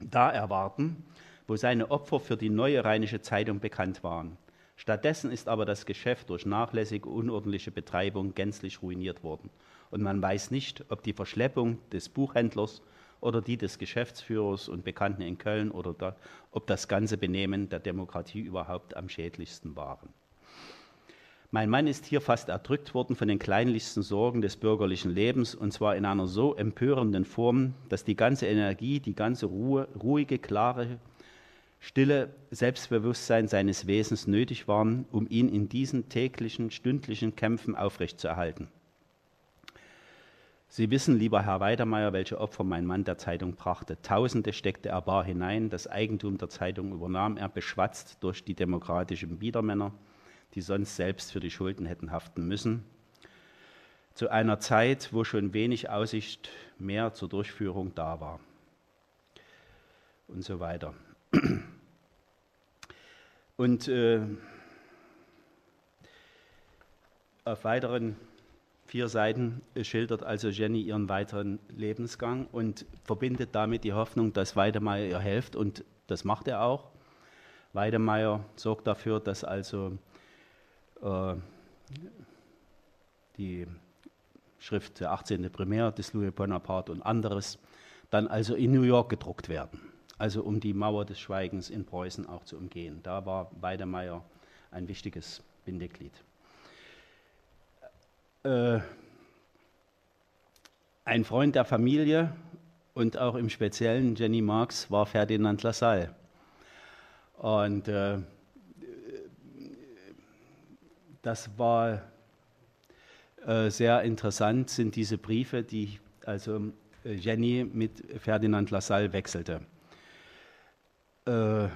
Speaker 1: da erwarten, wo seine Opfer für die neue Rheinische Zeitung bekannt waren. Stattdessen ist aber das Geschäft durch nachlässige, unordentliche Betreibung gänzlich ruiniert worden. Und man weiß nicht, ob die Verschleppung des Buchhändlers oder die des Geschäftsführers und Bekannten in Köln oder da, ob das ganze Benehmen der Demokratie überhaupt am schädlichsten waren. Mein Mann ist hier fast erdrückt worden von den kleinlichsten Sorgen des bürgerlichen Lebens und zwar in einer so empörenden Form, dass die ganze Energie, die ganze Ruhe, ruhige, klare, stille Selbstbewusstsein seines Wesens nötig waren, um ihn in diesen täglichen, stündlichen Kämpfen aufrechtzuerhalten. Sie wissen, lieber Herr Weidermeier, welche Opfer mein Mann der Zeitung brachte. Tausende steckte er bar hinein, das Eigentum der Zeitung übernahm er, beschwatzt durch die demokratischen Biedermänner die sonst selbst für die Schulden hätten haften müssen. Zu einer Zeit, wo schon wenig Aussicht mehr zur Durchführung da war. Und so weiter. Und äh, auf weiteren vier Seiten schildert also Jenny ihren weiteren Lebensgang und verbindet damit die Hoffnung, dass Weidemeyer ihr hilft und das macht er auch. Weidemeyer sorgt dafür, dass also äh, die Schrift der 18. Primär des Louis Bonaparte und anderes, dann also in New York gedruckt werden. Also um die Mauer des Schweigens in Preußen auch zu umgehen. Da war Weidemeyer ein wichtiges Bindeglied. Äh, ein Freund der Familie und auch im Speziellen Jenny Marx war Ferdinand Lassalle. Und äh, das war äh, sehr interessant, sind diese Briefe, die also äh, Jenny mit Ferdinand Lassalle wechselte. Äh,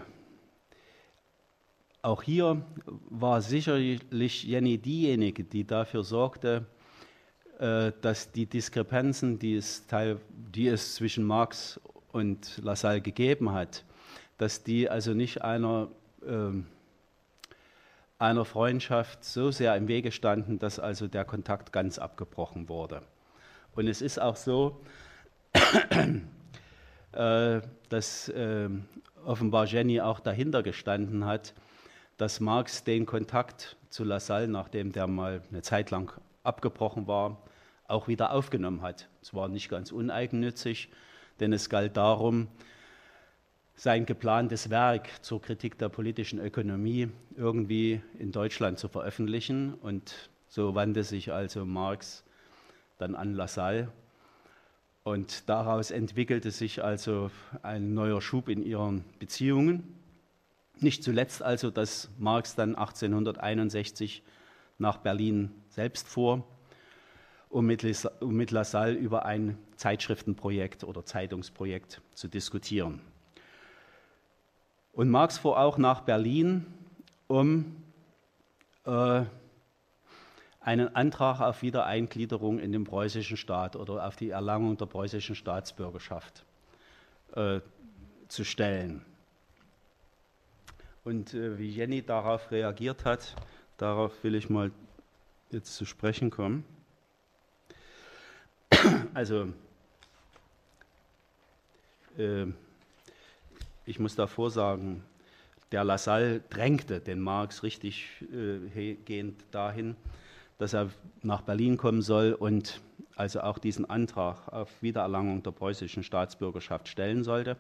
Speaker 1: auch hier war sicherlich Jenny diejenige, die dafür sorgte, äh, dass die Diskrepanzen, die es, Teil, die es zwischen Marx und Lassalle gegeben hat, dass die also nicht einer ähm, einer Freundschaft so sehr im Wege standen, dass also der Kontakt ganz abgebrochen wurde. Und es ist auch so, äh, dass äh, offenbar Jenny auch dahinter gestanden hat, dass Marx den Kontakt zu Lassalle, nachdem der mal eine Zeit lang abgebrochen war, auch wieder aufgenommen hat. Es war nicht ganz uneigennützig, denn es galt darum, sein geplantes Werk zur Kritik der politischen Ökonomie irgendwie in Deutschland zu veröffentlichen. Und so wandte sich also Marx dann an Lassalle. Und daraus entwickelte sich also ein neuer Schub in ihren Beziehungen. Nicht zuletzt also, dass Marx dann 1861 nach Berlin selbst fuhr, um mit, Lassalle über ein Zeitschriftenprojekt oder Zeitungsprojekt zu diskutieren. Und Marx fuhr auch nach Berlin, um äh, einen Antrag auf Wiedereingliederung in den preußischen Staat oder auf die Erlangung der preußischen Staatsbürgerschaft äh, zu stellen. Und äh, wie Jenny darauf reagiert hat, darauf will ich mal jetzt zu sprechen kommen. Also, äh, ich muss davor sagen, der Lassalle drängte den Marx richtig äh, gehend dahin, dass er nach Berlin kommen soll und also auch diesen Antrag auf Wiedererlangung der preußischen Staatsbürgerschaft stellen sollte,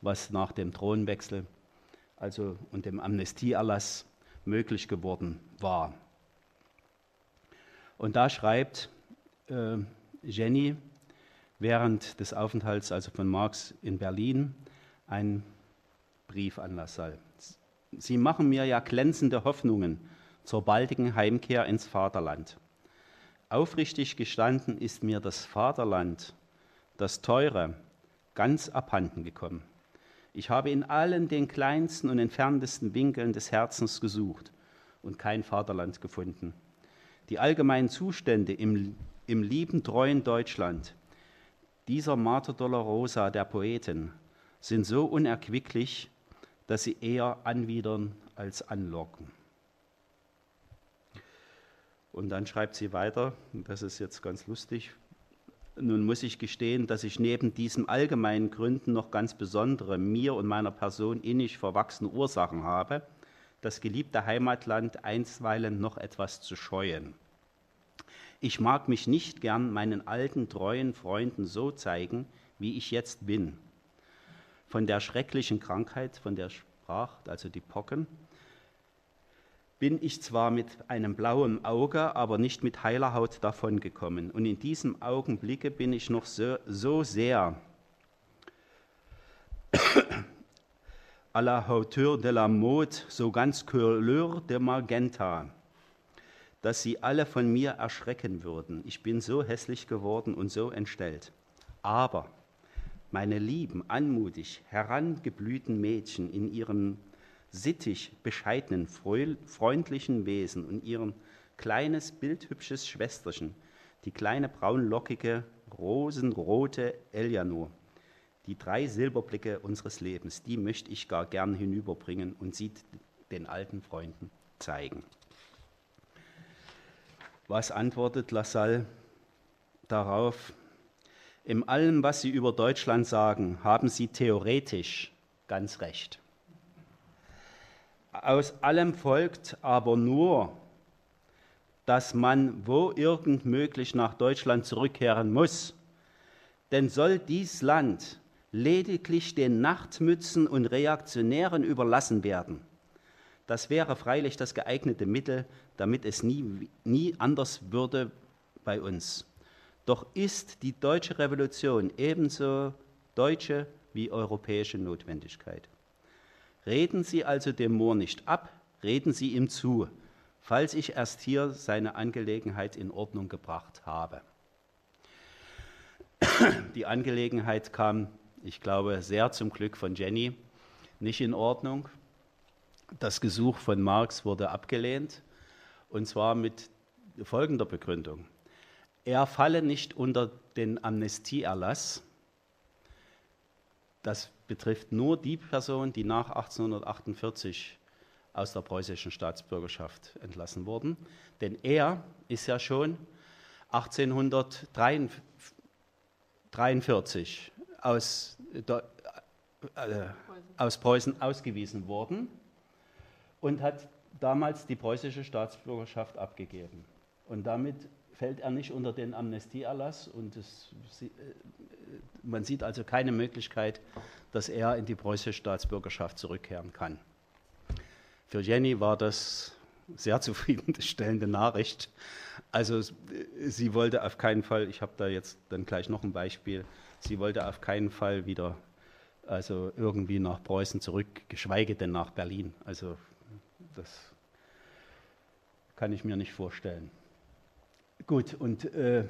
Speaker 1: was nach dem Thronwechsel also und dem Amnestieerlass möglich geworden war. Und da schreibt äh, Jenny während des Aufenthalts also von Marx in Berlin einen Brief an Lassalle. Sie machen mir ja glänzende Hoffnungen zur baldigen Heimkehr ins Vaterland. Aufrichtig gestanden ist mir das Vaterland, das Teure, ganz abhanden gekommen. Ich habe in allen den kleinsten und entferntesten Winkeln des Herzens gesucht und kein Vaterland gefunden. Die allgemeinen Zustände im, im lieben, treuen Deutschland, dieser Mater Dolorosa der Poeten, sind so unerquicklich, dass sie eher anwidern als anlocken. Und dann schreibt sie weiter, das ist jetzt ganz lustig, nun muss ich gestehen, dass ich neben diesen allgemeinen Gründen noch ganz besondere, mir und meiner Person innig verwachsene Ursachen habe, das geliebte Heimatland einstweilen noch etwas zu scheuen. Ich mag mich nicht gern meinen alten, treuen Freunden so zeigen, wie ich jetzt bin. Von der schrecklichen Krankheit, von der sprach, also die Pocken, bin ich zwar mit einem blauen Auge, aber nicht mit heiler Haut davongekommen. Und in diesem Augenblicke bin ich noch so, so sehr à la hauteur de la mode, so ganz couleur de magenta, dass sie alle von mir erschrecken würden. Ich bin so hässlich geworden und so entstellt. Aber meine lieben, anmutig herangeblühten Mädchen in ihrem sittig bescheidenen, freundlichen Wesen und ihrem kleines, bildhübsches Schwesterchen, die kleine braunlockige, rosenrote Elianor, die drei Silberblicke unseres Lebens, die möchte ich gar gern hinüberbringen und sie den alten Freunden zeigen. Was antwortet Lassalle darauf? In allem, was Sie über Deutschland sagen, haben Sie theoretisch ganz recht. Aus allem folgt aber nur, dass man wo irgend möglich nach Deutschland zurückkehren muss. Denn soll dies Land lediglich den Nachtmützen und Reaktionären überlassen werden, das wäre freilich das geeignete Mittel, damit es nie, nie anders würde bei uns. Doch ist die deutsche Revolution ebenso deutsche wie europäische Notwendigkeit. Reden Sie also dem Moor nicht ab, reden Sie ihm zu, falls ich erst hier seine Angelegenheit in Ordnung gebracht habe. Die Angelegenheit kam, ich glaube, sehr zum Glück von Jenny nicht in Ordnung. Das Gesuch von Marx wurde abgelehnt, und zwar mit folgender Begründung. Er falle nicht unter den Amnestieerlass, das betrifft nur die Personen, die nach 1848 aus der preußischen Staatsbürgerschaft entlassen wurden. Denn er ist ja schon 1843 aus, äh, aus Preußen ausgewiesen worden und hat damals die preußische Staatsbürgerschaft abgegeben. Und damit fällt er nicht unter den Amnestieerlass und es, äh, man sieht also keine Möglichkeit, dass er in die preußische Staatsbürgerschaft zurückkehren kann. Für Jenny war das sehr zufriedenstellende Nachricht. Also sie wollte auf keinen Fall, ich habe da jetzt dann gleich noch ein Beispiel, sie wollte auf keinen Fall wieder also irgendwie nach Preußen zurück, geschweige denn nach Berlin. Also das kann ich mir nicht vorstellen. Gut, und äh,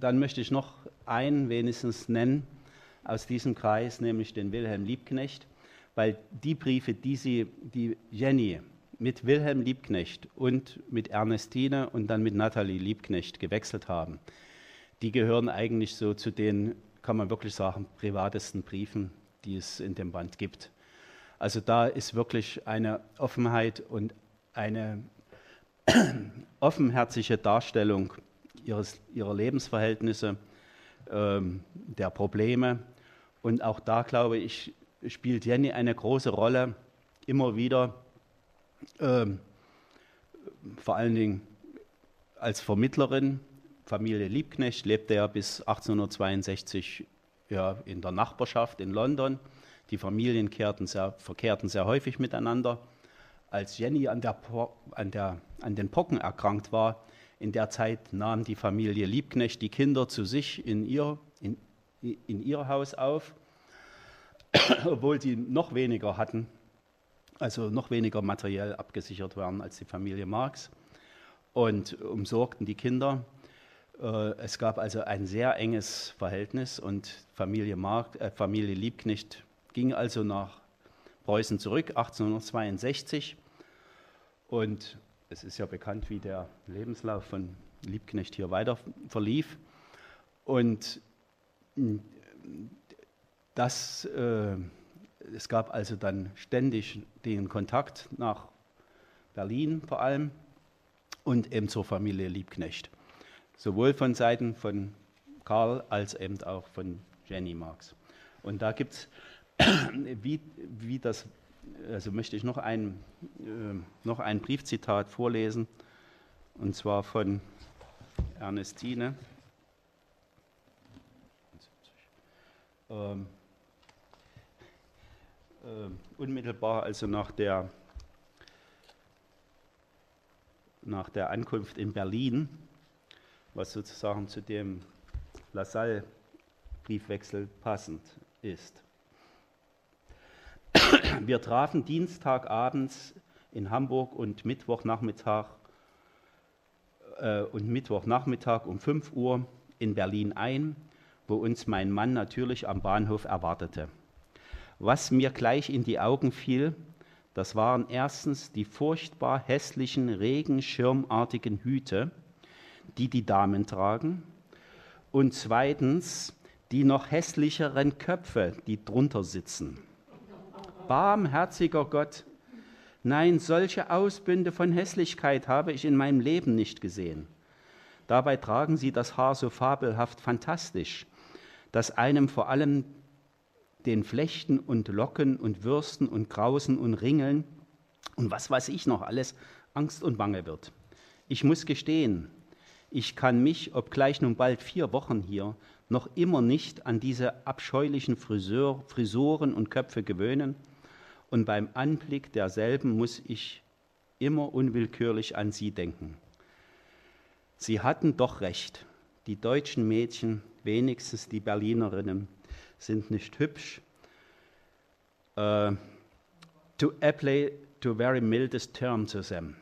Speaker 1: dann möchte ich noch einen wenigstens nennen aus diesem Kreis, nämlich den Wilhelm Liebknecht, weil die Briefe, die, sie, die Jenny mit Wilhelm Liebknecht und mit Ernestine und dann mit Nathalie Liebknecht gewechselt haben, die gehören eigentlich so zu den, kann man wirklich sagen, privatesten Briefen, die es in dem Band gibt. Also da ist wirklich eine Offenheit und eine offenherzige Darstellung ihres, ihrer Lebensverhältnisse, ähm, der Probleme. Und auch da, glaube ich, spielt Jenny eine große Rolle, immer wieder, ähm, vor allen Dingen als Vermittlerin. Familie Liebknecht lebte ja bis 1862 ja, in der Nachbarschaft in London. Die Familien sehr, verkehrten sehr häufig miteinander. Als Jenny an, der, an, der, an den Pocken erkrankt war, in der Zeit nahm die Familie Liebknecht die Kinder zu sich in ihr, in, in ihr Haus auf, obwohl sie noch weniger hatten, also noch weniger materiell abgesichert waren als die Familie Marx und umsorgten die Kinder. Äh, es gab also ein sehr enges Verhältnis und Familie, Mark, äh, Familie Liebknecht ging also nach Preußen zurück, 1862. Und es ist ja bekannt, wie der Lebenslauf von Liebknecht hier weiter verlief. Und hm, das, äh, es gab also dann ständig den Kontakt nach Berlin vor allem und eben zur Familie Liebknecht. Sowohl von Seiten von Karl als eben auch von Jenny Marx. Und da gibt es, wie, wie das, also möchte ich noch ein, äh, noch ein Briefzitat vorlesen, und zwar von Ernestine. Ähm, äh, unmittelbar also nach der, nach der Ankunft in Berlin was sozusagen zu dem Lasalle-Briefwechsel passend ist. Wir trafen Dienstagabends in Hamburg und Mittwochnachmittag äh, und Mittwochnachmittag um 5 Uhr in Berlin ein, wo uns mein Mann natürlich am Bahnhof erwartete. Was mir gleich in die Augen fiel, das waren erstens die furchtbar hässlichen regenschirmartigen Hüte, die die Damen tragen. Und zweitens die noch hässlicheren Köpfe, die drunter sitzen. Barmherziger Gott, nein, solche Ausbünde von Hässlichkeit habe ich in meinem Leben nicht gesehen. Dabei tragen sie das Haar so fabelhaft fantastisch, dass einem vor allem den Flechten und Locken und Würsten und Grausen und Ringeln und was weiß ich noch alles Angst und Bange wird. Ich muss gestehen, ich kann mich, obgleich nun bald vier Wochen hier, noch immer nicht an diese abscheulichen Friseur, Frisuren und Köpfe gewöhnen, und beim Anblick derselben muss ich immer unwillkürlich an sie denken. Sie hatten doch recht, die deutschen Mädchen, wenigstens die Berlinerinnen, sind nicht hübsch. Uh, to apply to very mildest term to them.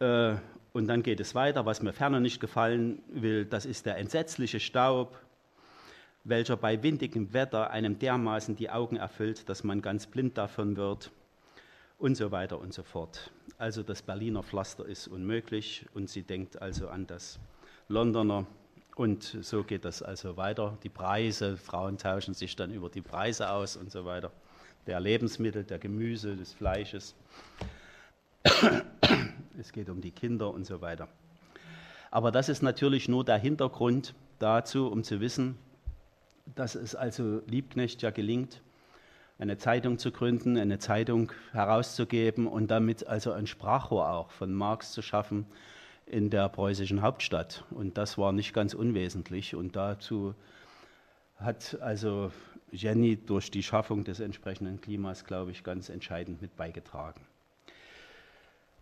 Speaker 1: Uh, und dann geht es weiter, was mir ferner nicht gefallen will, das ist der entsetzliche Staub, welcher bei windigem Wetter einem dermaßen die Augen erfüllt, dass man ganz blind davon wird und so weiter und so fort. Also das Berliner Pflaster ist unmöglich und sie denkt also an das Londoner und so geht das also weiter. Die Preise, Frauen tauschen sich dann über die Preise aus und so weiter. Der Lebensmittel, der Gemüse, des Fleisches es geht um die Kinder und so weiter. Aber das ist natürlich nur der Hintergrund dazu, um zu wissen, dass es also Liebknecht ja gelingt, eine Zeitung zu gründen, eine Zeitung herauszugeben und damit also ein Sprachrohr auch von Marx zu schaffen in der preußischen Hauptstadt. Und das war nicht ganz unwesentlich. Und dazu hat also Jenny durch die Schaffung des entsprechenden Klimas, glaube ich, ganz entscheidend mit beigetragen.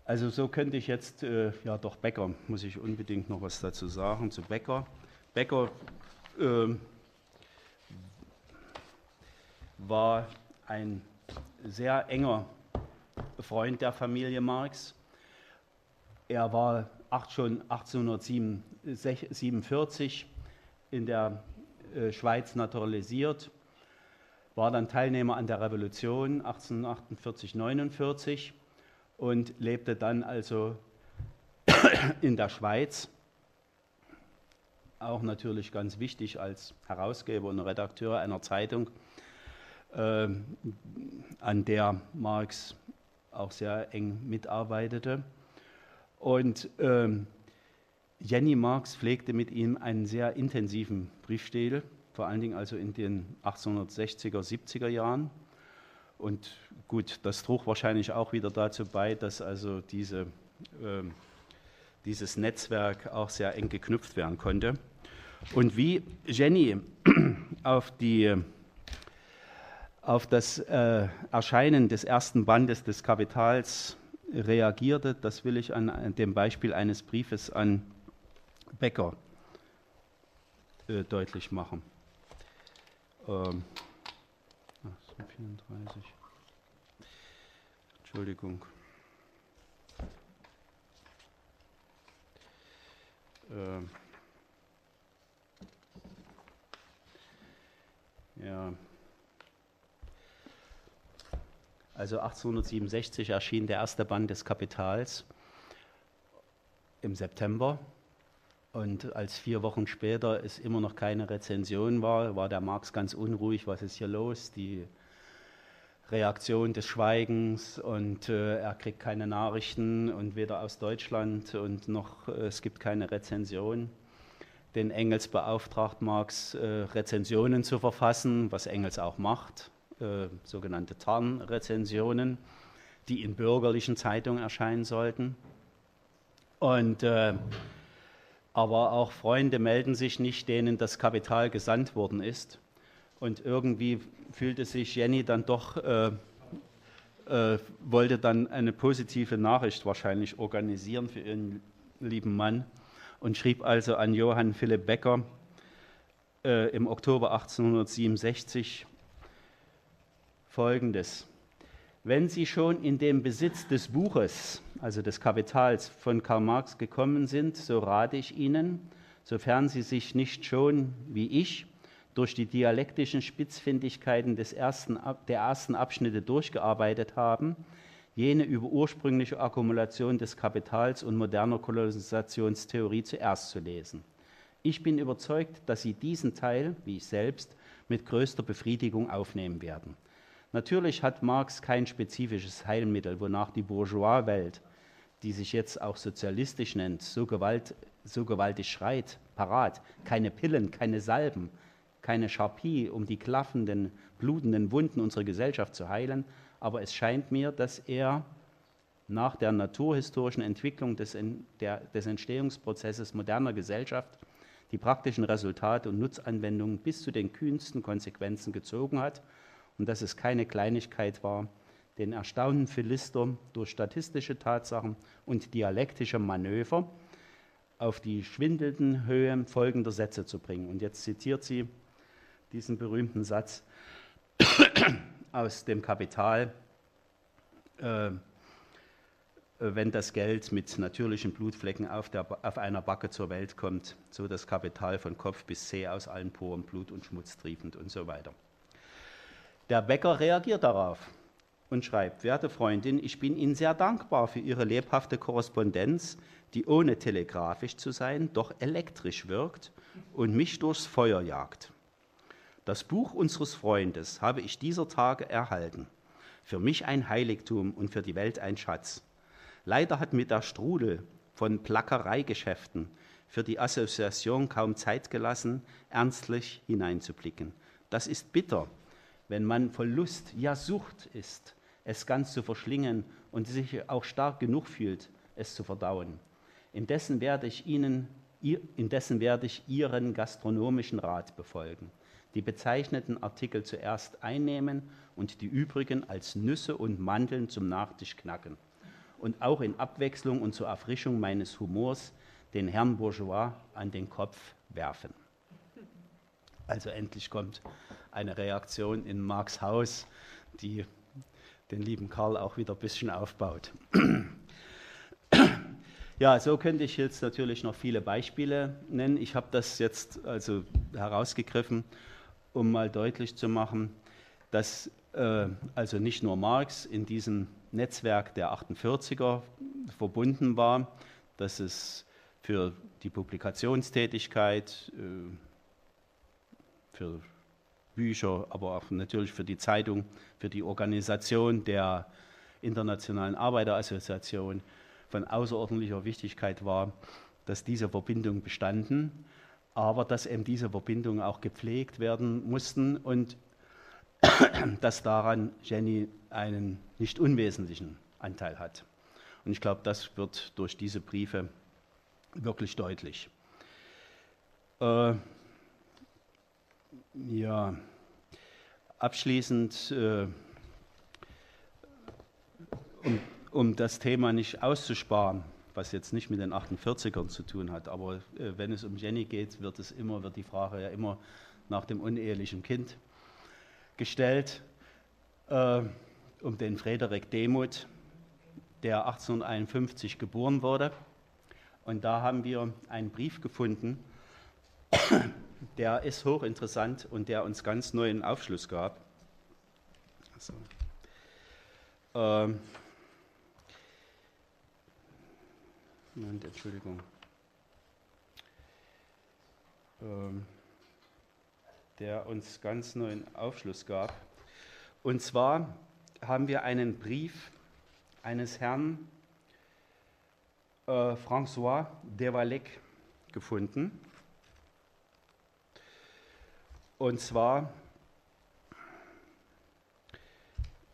Speaker 1: Also so könnte ich jetzt, äh, ja doch Becker, muss ich unbedingt noch was dazu sagen, zu Becker. Becker äh, war ein sehr enger Freund der Familie Marx. Er war schon 1847 in der äh, Schweiz naturalisiert, war dann Teilnehmer an der Revolution 1848-49 und lebte dann also in der Schweiz, auch natürlich ganz wichtig als Herausgeber und Redakteur einer Zeitung, an der Marx auch sehr eng mitarbeitete. Und äh, Jenny Marx pflegte mit ihm einen sehr intensiven Briefstil, vor allen Dingen also in den 1860er, 70er Jahren. Und gut, das trug wahrscheinlich auch wieder dazu bei, dass also diese, äh, dieses Netzwerk auch sehr eng geknüpft werden konnte. Und wie Jenny auf die auf das äh, Erscheinen des ersten Bandes des Kapitals reagierte. Das will ich an dem Beispiel eines Briefes an Becker äh, deutlich machen. Ähm, 34. Entschuldigung. Ähm, ja. Also 1867 erschien der erste Band des Kapitals im September. Und als vier Wochen später es immer noch keine Rezension war, war der Marx ganz unruhig, was ist hier los? Die Reaktion des Schweigens und äh, er kriegt keine Nachrichten und weder aus Deutschland und noch äh, es gibt keine Rezension. Den Engels beauftragt Marx, äh, Rezensionen zu verfassen, was Engels auch macht. Äh, sogenannte Tarnrezensionen, die in bürgerlichen Zeitungen erscheinen sollten. Und, äh, aber auch Freunde melden sich nicht, denen das Kapital gesandt worden ist. Und irgendwie fühlte sich Jenny dann doch, äh, äh, wollte dann eine positive Nachricht wahrscheinlich organisieren für ihren lieben Mann und schrieb also an Johann Philipp Becker äh, im Oktober 1867, Folgendes. Wenn Sie schon in den Besitz des Buches, also des Kapitals von Karl Marx gekommen sind, so rate ich Ihnen, sofern Sie sich nicht schon, wie ich, durch die dialektischen Spitzfindigkeiten des ersten, der ersten Abschnitte durchgearbeitet haben, jene über ursprüngliche Akkumulation des Kapitals und moderner Kolonisationstheorie zuerst zu lesen. Ich bin überzeugt, dass Sie diesen Teil, wie ich selbst, mit größter Befriedigung aufnehmen werden. Natürlich hat Marx kein spezifisches Heilmittel, wonach die Bourgeois-Welt, die sich jetzt auch sozialistisch nennt, so, gewalt, so gewaltig schreit, parat. Keine Pillen, keine Salben, keine Scharpie, um die klaffenden, blutenden Wunden unserer Gesellschaft zu heilen. Aber es scheint mir, dass er nach der naturhistorischen Entwicklung des, der, des Entstehungsprozesses moderner Gesellschaft die praktischen Resultate und Nutzanwendungen bis zu den kühnsten Konsequenzen gezogen hat und dass es keine Kleinigkeit war, den erstaunten Philister durch statistische Tatsachen und dialektische Manöver auf die schwindelnden Höhe folgender Sätze zu bringen. Und jetzt zitiert sie diesen berühmten Satz aus dem Kapital, äh, wenn das Geld mit natürlichen Blutflecken auf, der, auf, einer Backe zur Welt kommt, so das Kapital von Kopf bis Zeh aus allen Poren Blut und Schmutz triefend und so weiter. Der Bäcker reagiert darauf und schreibt, werte Freundin, ich bin Ihnen sehr dankbar für Ihre lebhafte Korrespondenz, die ohne telegrafisch zu sein, doch elektrisch wirkt und mich durchs Feuer jagt. Das Buch unseres Freundes habe ich dieser Tage erhalten. Für mich ein Heiligtum und für die Welt ein Schatz. Leider hat mir der Strudel von Plackereigeschäften für die Assoziation kaum Zeit gelassen, ernstlich hineinzublicken. Das ist bitter, wenn man voll Lust, ja Sucht ist, es ganz zu verschlingen und sich auch stark genug fühlt, es zu verdauen. Indessen werde ich Ihnen, indessen werde ich Ihren gastronomischen Rat befolgen. Die bezeichneten Artikel zuerst einnehmen und die übrigen als Nüsse und Mandeln zum Nachtisch knacken. Und auch in Abwechslung und zur Erfrischung meines Humors den Herrn Bourgeois an den Kopf werfen. Also endlich kommt eine Reaktion in Marx Haus, die den lieben Karl auch wieder ein bisschen aufbaut. Ja, so könnte ich jetzt natürlich noch viele Beispiele nennen. Ich habe das jetzt also herausgegriffen, um mal deutlich zu machen, dass äh, also nicht nur Marx in diesem Netzwerk der 48er verbunden war, dass es für die Publikationstätigkeit, äh, für Bücher, aber auch natürlich für die Zeitung, für die Organisation der Internationalen Arbeiterassoziation von außerordentlicher Wichtigkeit war, dass diese Verbindungen bestanden, aber dass eben diese Verbindungen auch gepflegt werden mussten und dass daran Jenny einen nicht unwesentlichen Anteil hat. Und ich glaube, das wird durch diese Briefe wirklich deutlich. Äh, ja, abschließend, äh, um, um, das Thema nicht auszusparen, was jetzt nicht mit den 48ern zu tun hat, aber äh, wenn es um Jenny geht, wird es immer, wird die Frage ja immer nach dem unehelichen Kind gestellt, äh, um den Frederik Demuth, der 1851 geboren wurde. Und da haben wir einen Brief gefunden, der ist hochinteressant und der uns ganz neuen Aufschluss gab. Also, ähm, Moment, Entschuldigung. Ähm, der uns ganz neuen Aufschluss gab. Und zwar haben wir einen Brief eines Herrn äh, François Devalec gefunden. Und zwar,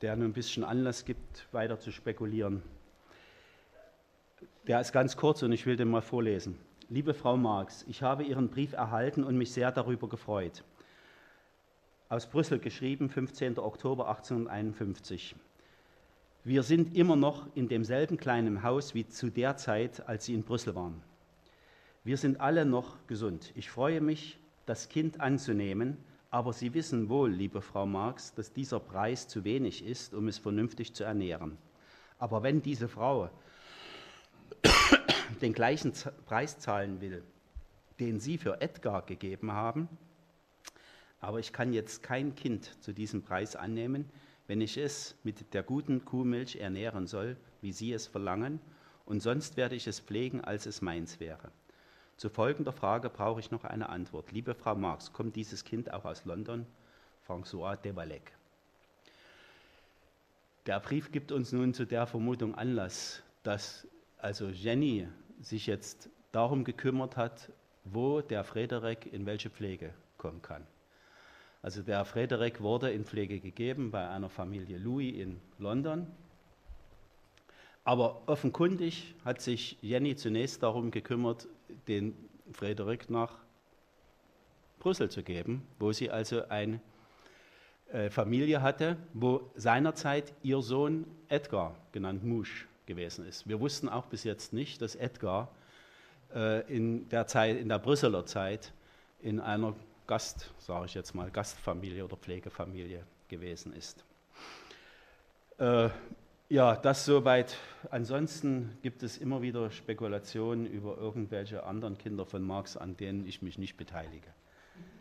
Speaker 1: der nur ein bisschen Anlass gibt, weiter zu spekulieren. Der ist ganz kurz und ich will den mal vorlesen. Liebe Frau Marx, ich habe Ihren Brief erhalten und mich sehr darüber gefreut. Aus Brüssel geschrieben, 15. Oktober 1851. Wir sind immer noch in demselben kleinen Haus wie zu der Zeit, als Sie in Brüssel waren. Wir sind alle noch gesund. Ich freue mich, das Kind anzunehmen, aber Sie wissen wohl, liebe Frau Marx, dass dieser Preis zu wenig ist, um es vernünftig zu ernähren. Aber wenn diese Frau den gleichen Preis zahlen will, den Sie für Edgar gegeben haben, aber ich kann jetzt kein Kind zu diesem Preis annehmen, wenn ich es mit der guten Kuhmilch ernähren soll, wie Sie es verlangen, und sonst werde ich es pflegen, als es meins wäre. Zu folgender Frage brauche ich noch eine Antwort. Liebe Frau Marx, kommt dieses Kind auch aus London? François Devalec. Der Brief gibt uns nun zu der Vermutung Anlass, dass also Jenny sich jetzt darum gekümmert hat, wo der Frederik in welche Pflege kommen kann. Also der Frederik wurde in Pflege gegeben bei einer Familie Louis in London. Aber offenkundig hat sich Jenny zunächst darum gekümmert, den Frederik nach Brüssel zu geben, wo sie also eine äh, Familie hatte, wo seinerzeit ihr Sohn Edgar, genannt Musch, gewesen ist. Wir wussten auch bis jetzt nicht, dass Edgar äh, in der Zeit, in der Brüsseler Zeit, in einer Gast, sage ich jetzt mal, Gastfamilie oder Pflegefamilie gewesen ist. Ja, das soweit. Ansonsten gibt es immer wieder Spekulationen über irgendwelche anderen Kinder von Marx, an denen ich mich nicht beteilige.